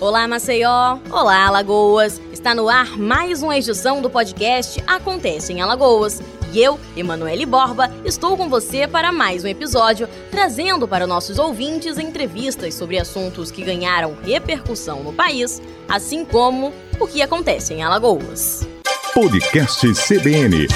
Olá, Maceió! Olá, Alagoas! Está no ar mais uma edição do podcast Acontece em Alagoas. E eu, Emanuele Borba, estou com você para mais um episódio, trazendo para nossos ouvintes entrevistas sobre assuntos que ganharam repercussão no país, assim como o que acontece em Alagoas. Podcast CBN.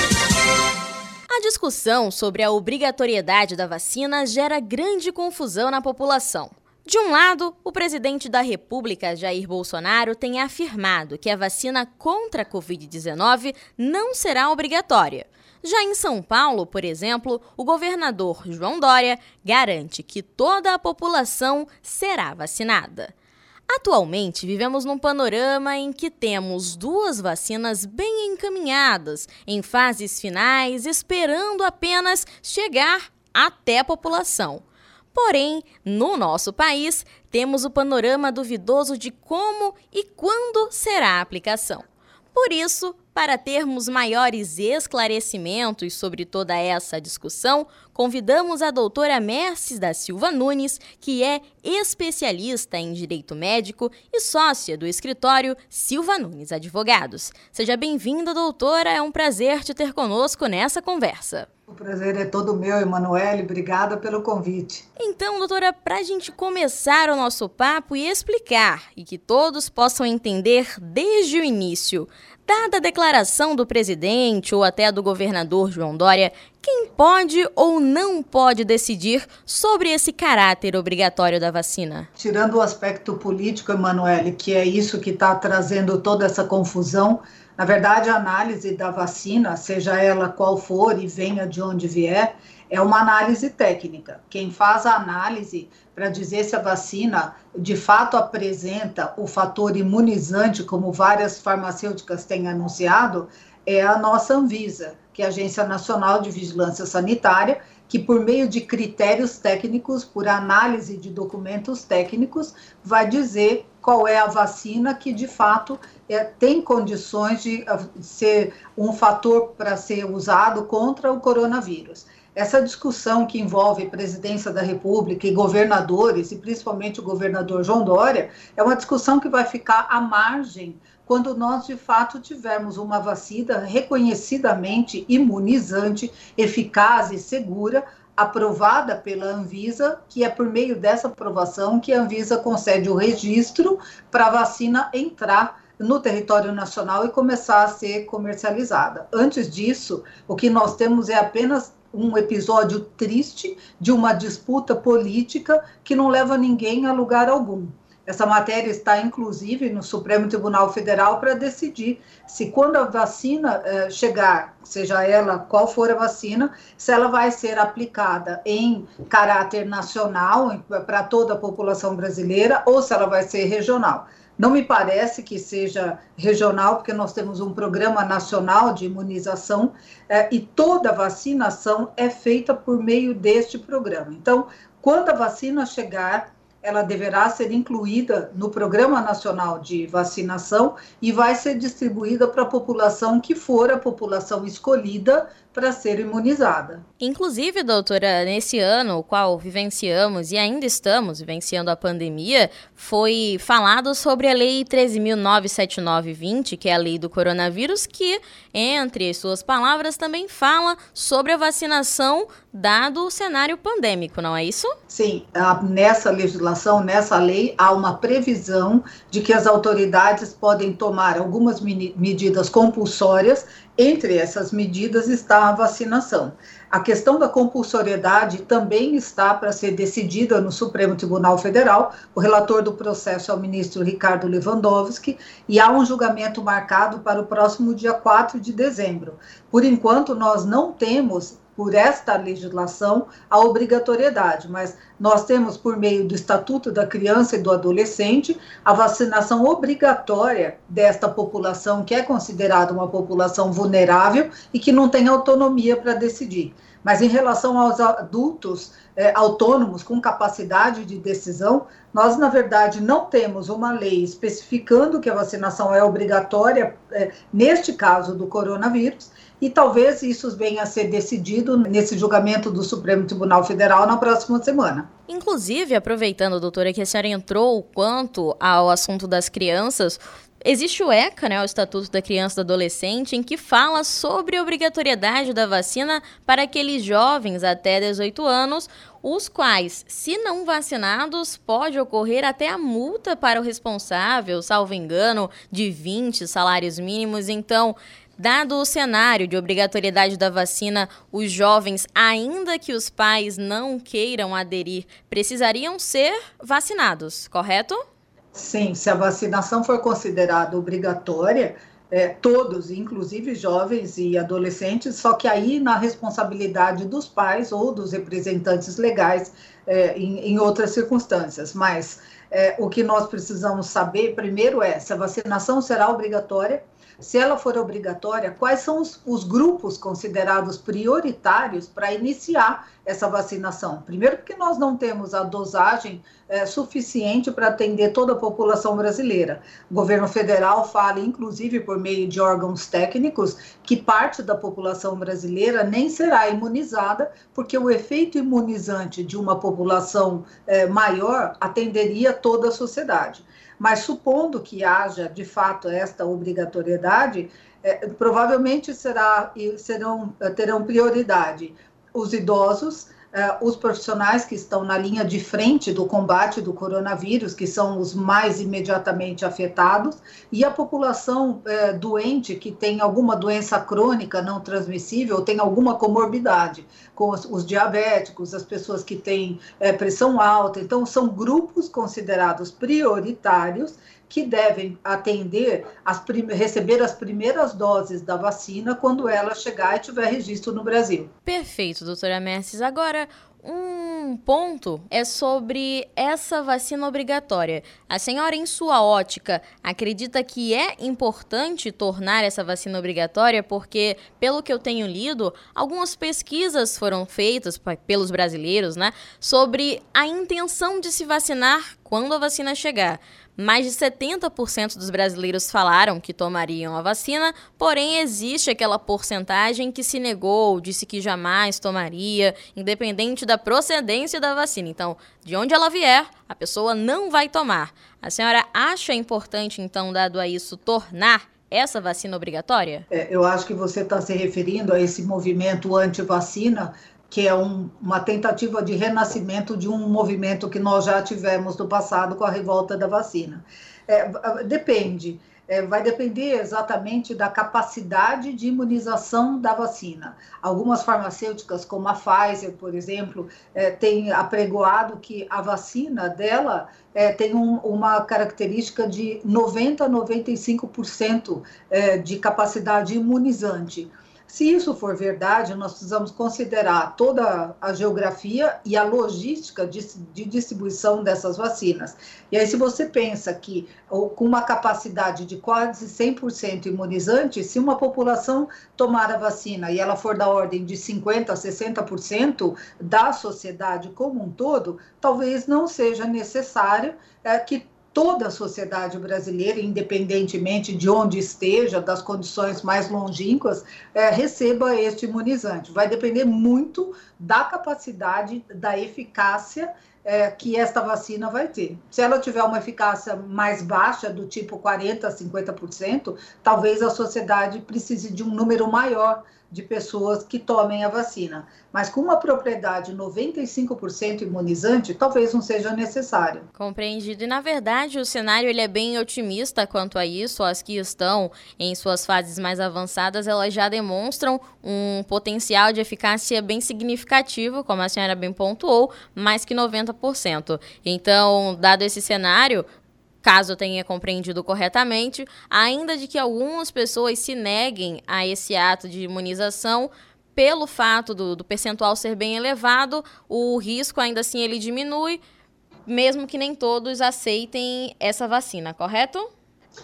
A discussão sobre a obrigatoriedade da vacina gera grande confusão na população. De um lado, o presidente da República, Jair Bolsonaro, tem afirmado que a vacina contra a Covid-19 não será obrigatória. Já em São Paulo, por exemplo, o governador João Dória garante que toda a população será vacinada. Atualmente, vivemos num panorama em que temos duas vacinas bem encaminhadas, em fases finais, esperando apenas chegar até a população. Porém, no nosso país, temos o panorama duvidoso de como e quando será a aplicação. Por isso, para termos maiores esclarecimentos sobre toda essa discussão, convidamos a doutora Merces da Silva Nunes, que é especialista em direito médico e sócia do escritório Silva Nunes Advogados. Seja bem-vinda, doutora, é um prazer te ter conosco nessa conversa. O prazer é todo meu, Emanuele. Obrigada pelo convite. Então, doutora, para a gente começar o nosso papo e explicar, e que todos possam entender desde o início, dada a declaração do presidente ou até do governador João Dória, quem pode ou não pode decidir sobre esse caráter obrigatório da vacina? Tirando o aspecto político, Emanuele, que é isso que está trazendo toda essa confusão na verdade, a análise da vacina, seja ela qual for e venha de onde vier, é uma análise técnica. Quem faz a análise para dizer se a vacina de fato apresenta o fator imunizante, como várias farmacêuticas têm anunciado, é a nossa Anvisa, que é a Agência Nacional de Vigilância Sanitária, que por meio de critérios técnicos, por análise de documentos técnicos, vai dizer qual é a vacina que de fato é, tem condições de uh, ser um fator para ser usado contra o coronavírus. Essa discussão que envolve presidência da República e governadores, e principalmente o governador João Dória, é uma discussão que vai ficar à margem quando nós de fato tivermos uma vacina reconhecidamente imunizante, eficaz e segura, aprovada pela Anvisa, que é por meio dessa aprovação que a Anvisa concede o registro para a vacina entrar no território nacional e começar a ser comercializada. Antes disso, o que nós temos é apenas um episódio triste de uma disputa política que não leva ninguém a lugar algum. Essa matéria está, inclusive, no Supremo Tribunal Federal para decidir se, quando a vacina eh, chegar, seja ela qual for a vacina, se ela vai ser aplicada em caráter nacional para toda a população brasileira ou se ela vai ser regional. Não me parece que seja regional, porque nós temos um programa nacional de imunização eh, e toda vacinação é feita por meio deste programa. Então, quando a vacina chegar, ela deverá ser incluída no Programa Nacional de Vacinação e vai ser distribuída para a população que for a população escolhida para ser imunizada. Inclusive, doutora, nesse ano, o qual vivenciamos e ainda estamos vivenciando a pandemia, foi falado sobre a Lei 13.97920, que é a lei do coronavírus, que, entre suas palavras, também fala sobre a vacinação dado o cenário pandêmico, não é isso? Sim, nessa legislação, nessa lei, há uma previsão de que as autoridades podem tomar algumas medidas compulsórias entre essas medidas está a vacinação. A questão da compulsoriedade também está para ser decidida no Supremo Tribunal Federal. O relator do processo é o ministro Ricardo Lewandowski e há um julgamento marcado para o próximo dia 4 de dezembro. Por enquanto, nós não temos por esta legislação a obrigatoriedade, mas nós temos, por meio do Estatuto da Criança e do Adolescente, a vacinação obrigatória desta população, que é considerada uma população vulnerável e que não tem autonomia para decidir. Mas em relação aos adultos é, autônomos com capacidade de decisão, Nós, na verdade, não temos uma lei especificando que a vacinação é obrigatória, é, neste caso do coronavírus, e talvez isso venha a ser decidido nesse julgamento do Supremo Tribunal Federal na próxima semana. Inclusive, aproveitando, doutora, que a senhora entrou quanto ao assunto das crianças, Existe o ECA, né, o Estatuto da Criança e do Adolescente, em que fala sobre a obrigatoriedade da vacina para aqueles jovens até 18 anos, os quais, se não vacinados, pode ocorrer até a multa para o responsável, salvo engano, de 20 salários mínimos. Então, Dado o cenário de obrigatoriedade da vacina, os jovens, ainda que os pais não queiram aderir, precisariam ser vacinados, correto? Sim, se a vacinação for considerada obrigatória, é, todos, inclusive jovens e adolescentes, só que aí na responsabilidade dos pais ou dos representantes legais é, em, em, outras circunstâncias. Mas é, o que nós precisamos saber primeiro é se a vacinação será obrigatória se ela for obrigatória, quais são os, os grupos considerados prioritários para iniciar essa vacinação? Primeiro, porque nós não temos a dosagem é, suficiente para atender toda a população brasileira. O governo federal fala, inclusive por meio de órgãos técnicos, que parte da população brasileira nem será imunizada, porque o efeito imunizante de uma população é, maior atenderia toda a sociedade. Mas supondo que haja de fato esta obrigatoriedade, é, provavelmente será, serão, terão prioridade os idosos, os profissionais que estão na linha de frente do combate do coronavírus, que são os mais imediatamente afetados, e a população uh, doente que tem alguma doença crônica não transmissível, tem alguma comorbidade, com os, os diabéticos, as pessoas que têm uh, pressão alta. Então, são grupos considerados prioritários que devem atender, as receber as primeiras doses da vacina quando ela chegar e tiver registro no Brasil. Perfeito, doutora Merces. Agora, um ponto é sobre essa vacina obrigatória. A senhora, em sua ótica, acredita que é importante tornar essa vacina obrigatória? Porque, pelo que eu tenho lido, algumas pesquisas foram feitas pelos brasileiros, né, sobre a intenção de se vacinar quando a vacina chegar. Mais de 70% dos brasileiros falaram que tomariam a vacina, porém existe aquela porcentagem que se negou, disse que jamais tomaria, independente da procedência da vacina. Então, de onde ela vier, a pessoa não vai tomar. A senhora acha importante, então, dado a isso, tornar essa vacina obrigatória? É, eu acho que você está se referindo a esse movimento anti-vacina que é um, uma tentativa de renascimento de um movimento que nós já tivemos no passado com a revolta da vacina. É, depende. É, vai depender exatamente da capacidade de imunização da vacina. Algumas farmacêuticas, como a Pfizer, por exemplo, é, têm apregoado que a vacina dela é, tem um, uma característica de 90 a 95% é, de capacidade imunizante. Se isso for verdade, nós precisamos considerar toda a geografia e a logística de, de distribuição dessas vacinas. E aí, se você pensa que com uma capacidade de quase 100% imunizante, se uma população tomar a vacina e ela for da ordem de 50% a 60% da sociedade como um todo, talvez não seja necessário é, que toda a sociedade brasileira, independentemente de onde esteja, das condições mais longínquas, é, receba este imunizante. Vai depender muito da capacidade, da eficácia é, que esta vacina vai ter. Se ela tiver uma eficácia mais baixa, do tipo 40%, 50%, talvez a sociedade precise de um número maior de pessoas que tomem a vacina. Mas com uma propriedade 95% imunizante, talvez não seja necessário. Compreendido. E na verdade, o cenário ele é bem otimista quanto a isso. As que estão em suas fases mais avançadas, elas já demonstram um potencial de eficácia bem significativo, como a senhora bem pontuou, mais que 90%. Então, dado esse cenário, caso tenha compreendido corretamente, ainda de que algumas pessoas se neguem a esse ato de imunização, pelo fato do, do percentual ser bem elevado, o risco ainda assim ele diminui, mesmo que nem todos aceitem essa vacina, correto?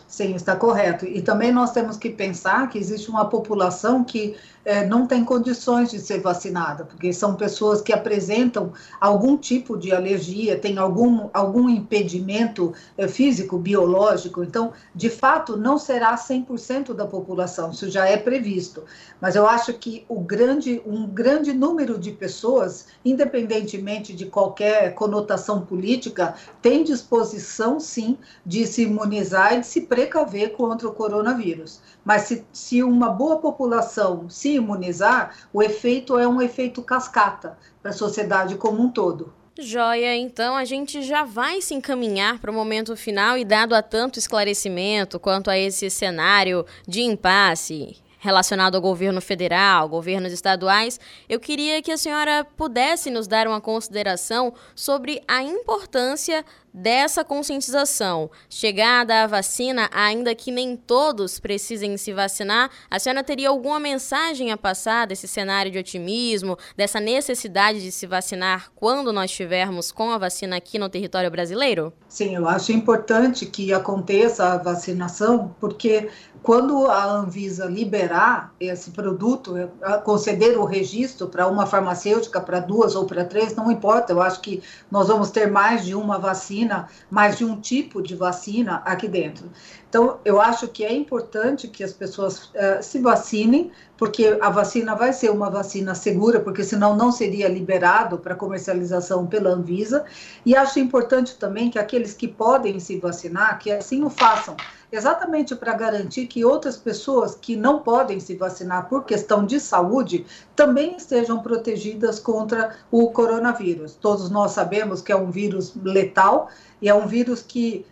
Sim, está correto. E também nós temos que pensar que existe uma população que é, não tem condições de ser vacinada, porque são pessoas que apresentam algum tipo de alergia, tem algum, algum impedimento é, físico, biológico. Então, de fato, não será 100% da população, isso já é previsto. Mas eu acho que o grande, um grande número de pessoas, independentemente de qualquer conotação política, tem disposição, sim, de se imunizar e de se precaver contra o coronavírus. Mas se, se uma boa população se imunizar, o efeito é um efeito cascata para a sociedade como um todo. Joia, então a gente já vai se encaminhar para o momento final e dado a tanto esclarecimento quanto a esse cenário de impasse relacionado ao governo federal, governos estaduais, eu queria que a senhora pudesse nos dar uma consideração sobre a importância dessa conscientização. Chegada à vacina, ainda que nem todos precisem se vacinar, a senhora teria alguma mensagem a passar desse cenário de otimismo, dessa necessidade de se vacinar quando nós estivermos com a vacina aqui no território brasileiro? Sim, eu acho importante que aconteça a vacinação, porque quando a Anvisa liberar esse produto, conceder o registro para uma farmacêutica, para duas ou para três, não importa, eu acho que nós vamos ter mais de uma vacina, mais de um tipo de vacina aqui dentro. Então, eu acho que é importante que as pessoas uh, se vacinem, porque a vacina vai ser uma vacina segura, porque senão não seria liberado para comercialização pela Anvisa. E acho importante também que aqueles que podem se vacinar, que assim o façam exatamente para garantir que outras pessoas que não podem se vacinar por questão de saúde também estejam protegidas contra o coronavírus. Todos nós sabemos que é um vírus letal e é um vírus que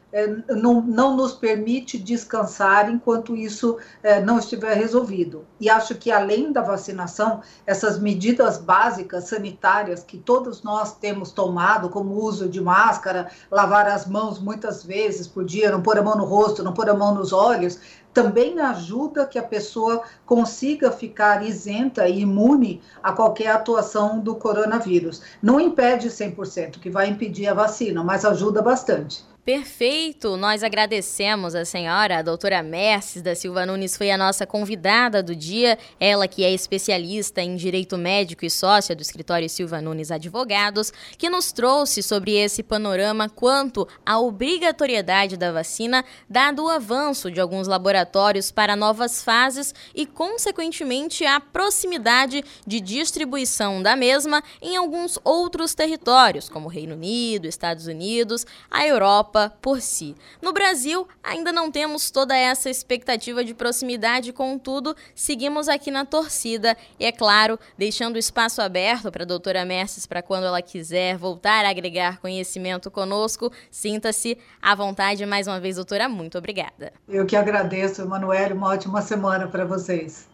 não, não nos permite descansar enquanto isso é, não estiver resolvido. E acho que, além da vacinação, essas medidas básicas sanitárias que todos nós temos tomado, como o uso de máscara, lavar as mãos muitas vezes por dia, não pôr a mão no rosto, não pôr a mão nos olhos, também ajuda que a pessoa consiga ficar isenta e imune a qualquer atuação do coronavírus. Não impede 100%, que vai impedir a vacina, mas ajuda bastante. Perfeito! Nós agradecemos a senhora, a doutora Merces da Silva Nunes, foi a nossa convidada do dia. Ela que é especialista em direito médico e sócia do escritório Silva Nunes Advogados, que nos trouxe sobre esse panorama quanto à obrigatoriedade da vacina, dado o avanço de alguns laboratórios para novas fases e, consequentemente, a proximidade de distribuição da mesma em alguns outros territórios, como Reino Unido, Estados Unidos, a Europa Europa por si. No Brasil, ainda não temos toda essa expectativa de proximidade, contudo, seguimos aqui na torcida e, é claro, deixando espaço aberto para a doutora Merces para quando ela quiser voltar a agregar conhecimento conosco. Sinta-se à vontade mais uma vez, doutora. Muito obrigada. Eu que agradeço, Emanuele. Uma ótima semana para vocês.